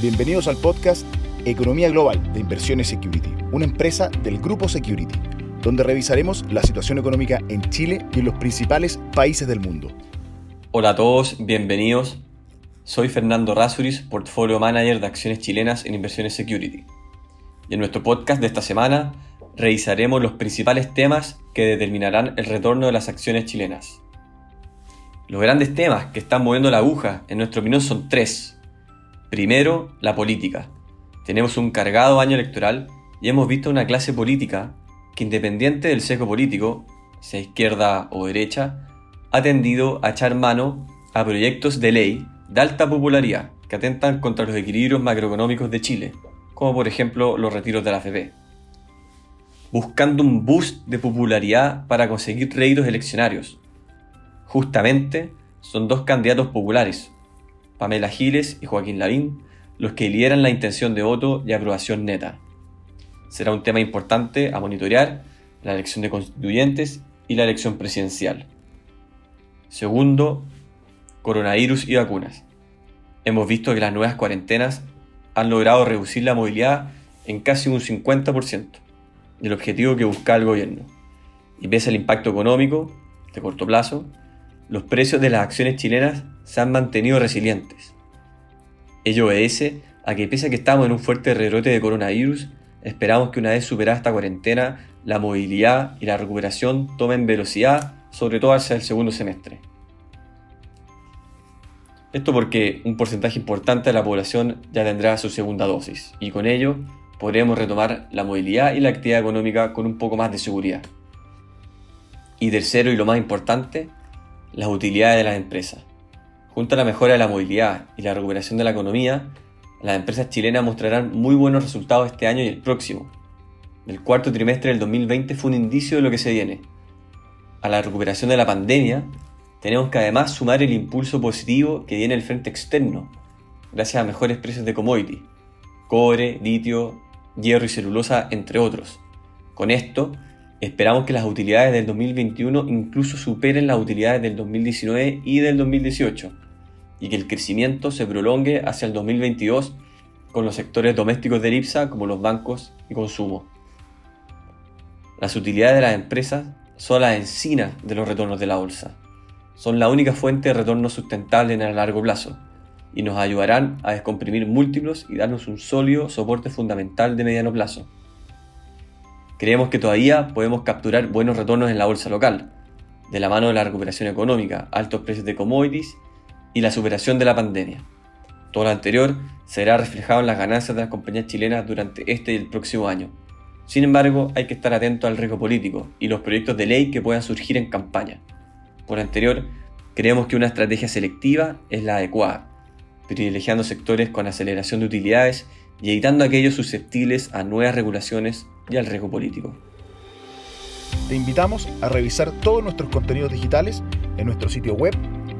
Bienvenidos al podcast Economía Global de Inversiones Security, una empresa del grupo Security, donde revisaremos la situación económica en Chile y en los principales países del mundo. Hola a todos, bienvenidos. Soy Fernando Rasuris, Portfolio Manager de Acciones Chilenas en Inversiones Security. Y en nuestro podcast de esta semana revisaremos los principales temas que determinarán el retorno de las acciones chilenas. Los grandes temas que están moviendo la aguja, en nuestra opinión, son tres. Primero, la política. Tenemos un cargado año electoral y hemos visto una clase política que independiente del sesgo político, sea izquierda o derecha, ha tendido a echar mano a proyectos de ley de alta popularidad que atentan contra los equilibrios macroeconómicos de Chile, como por ejemplo los retiros de la AFP, buscando un boost de popularidad para conseguir réditos eleccionarios. Justamente son dos candidatos populares, Pamela Giles y Joaquín Lavín, los que lideran la intención de voto y aprobación neta. Será un tema importante a monitorear la elección de constituyentes y la elección presidencial. Segundo, coronavirus y vacunas. Hemos visto que las nuevas cuarentenas han logrado reducir la movilidad en casi un 50% del objetivo que busca el gobierno. Y pese al impacto económico de corto plazo, los precios de las acciones chilenas se han mantenido resilientes. Ello obedece a que pese a que estamos en un fuerte rebrote de coronavirus, esperamos que una vez superada esta cuarentena, la movilidad y la recuperación tomen velocidad, sobre todo hacia el segundo semestre. Esto porque un porcentaje importante de la población ya tendrá su segunda dosis y con ello podremos retomar la movilidad y la actividad económica con un poco más de seguridad. Y tercero y lo más importante, las utilidades de las empresas. Junto a la mejora de la movilidad y la recuperación de la economía, las empresas chilenas mostrarán muy buenos resultados este año y el próximo. El cuarto trimestre del 2020 fue un indicio de lo que se viene. A la recuperación de la pandemia, tenemos que además sumar el impulso positivo que viene el frente externo, gracias a mejores precios de commodity, cobre, litio, hierro y celulosa, entre otros. Con esto, Esperamos que las utilidades del 2021 incluso superen las utilidades del 2019 y del 2018 y que el crecimiento se prolongue hacia el 2022 con los sectores domésticos de IPSA como los bancos y consumo. Las utilidades de las empresas son las encinas de los retornos de la bolsa. Son la única fuente de retorno sustentable en el largo plazo y nos ayudarán a descomprimir múltiplos y darnos un sólido soporte fundamental de mediano plazo. Creemos que todavía podemos capturar buenos retornos en la bolsa local, de la mano de la recuperación económica, altos precios de commodities y la superación de la pandemia. Todo lo anterior será reflejado en las ganancias de las compañías chilenas durante este y el próximo año. Sin embargo, hay que estar atento al riesgo político y los proyectos de ley que puedan surgir en campaña. Por lo anterior, creemos que una estrategia selectiva es la adecuada, privilegiando sectores con aceleración de utilidades y evitando aquellos susceptibles a nuevas regulaciones y al riesgo político. Te invitamos a revisar todos nuestros contenidos digitales en nuestro sitio web,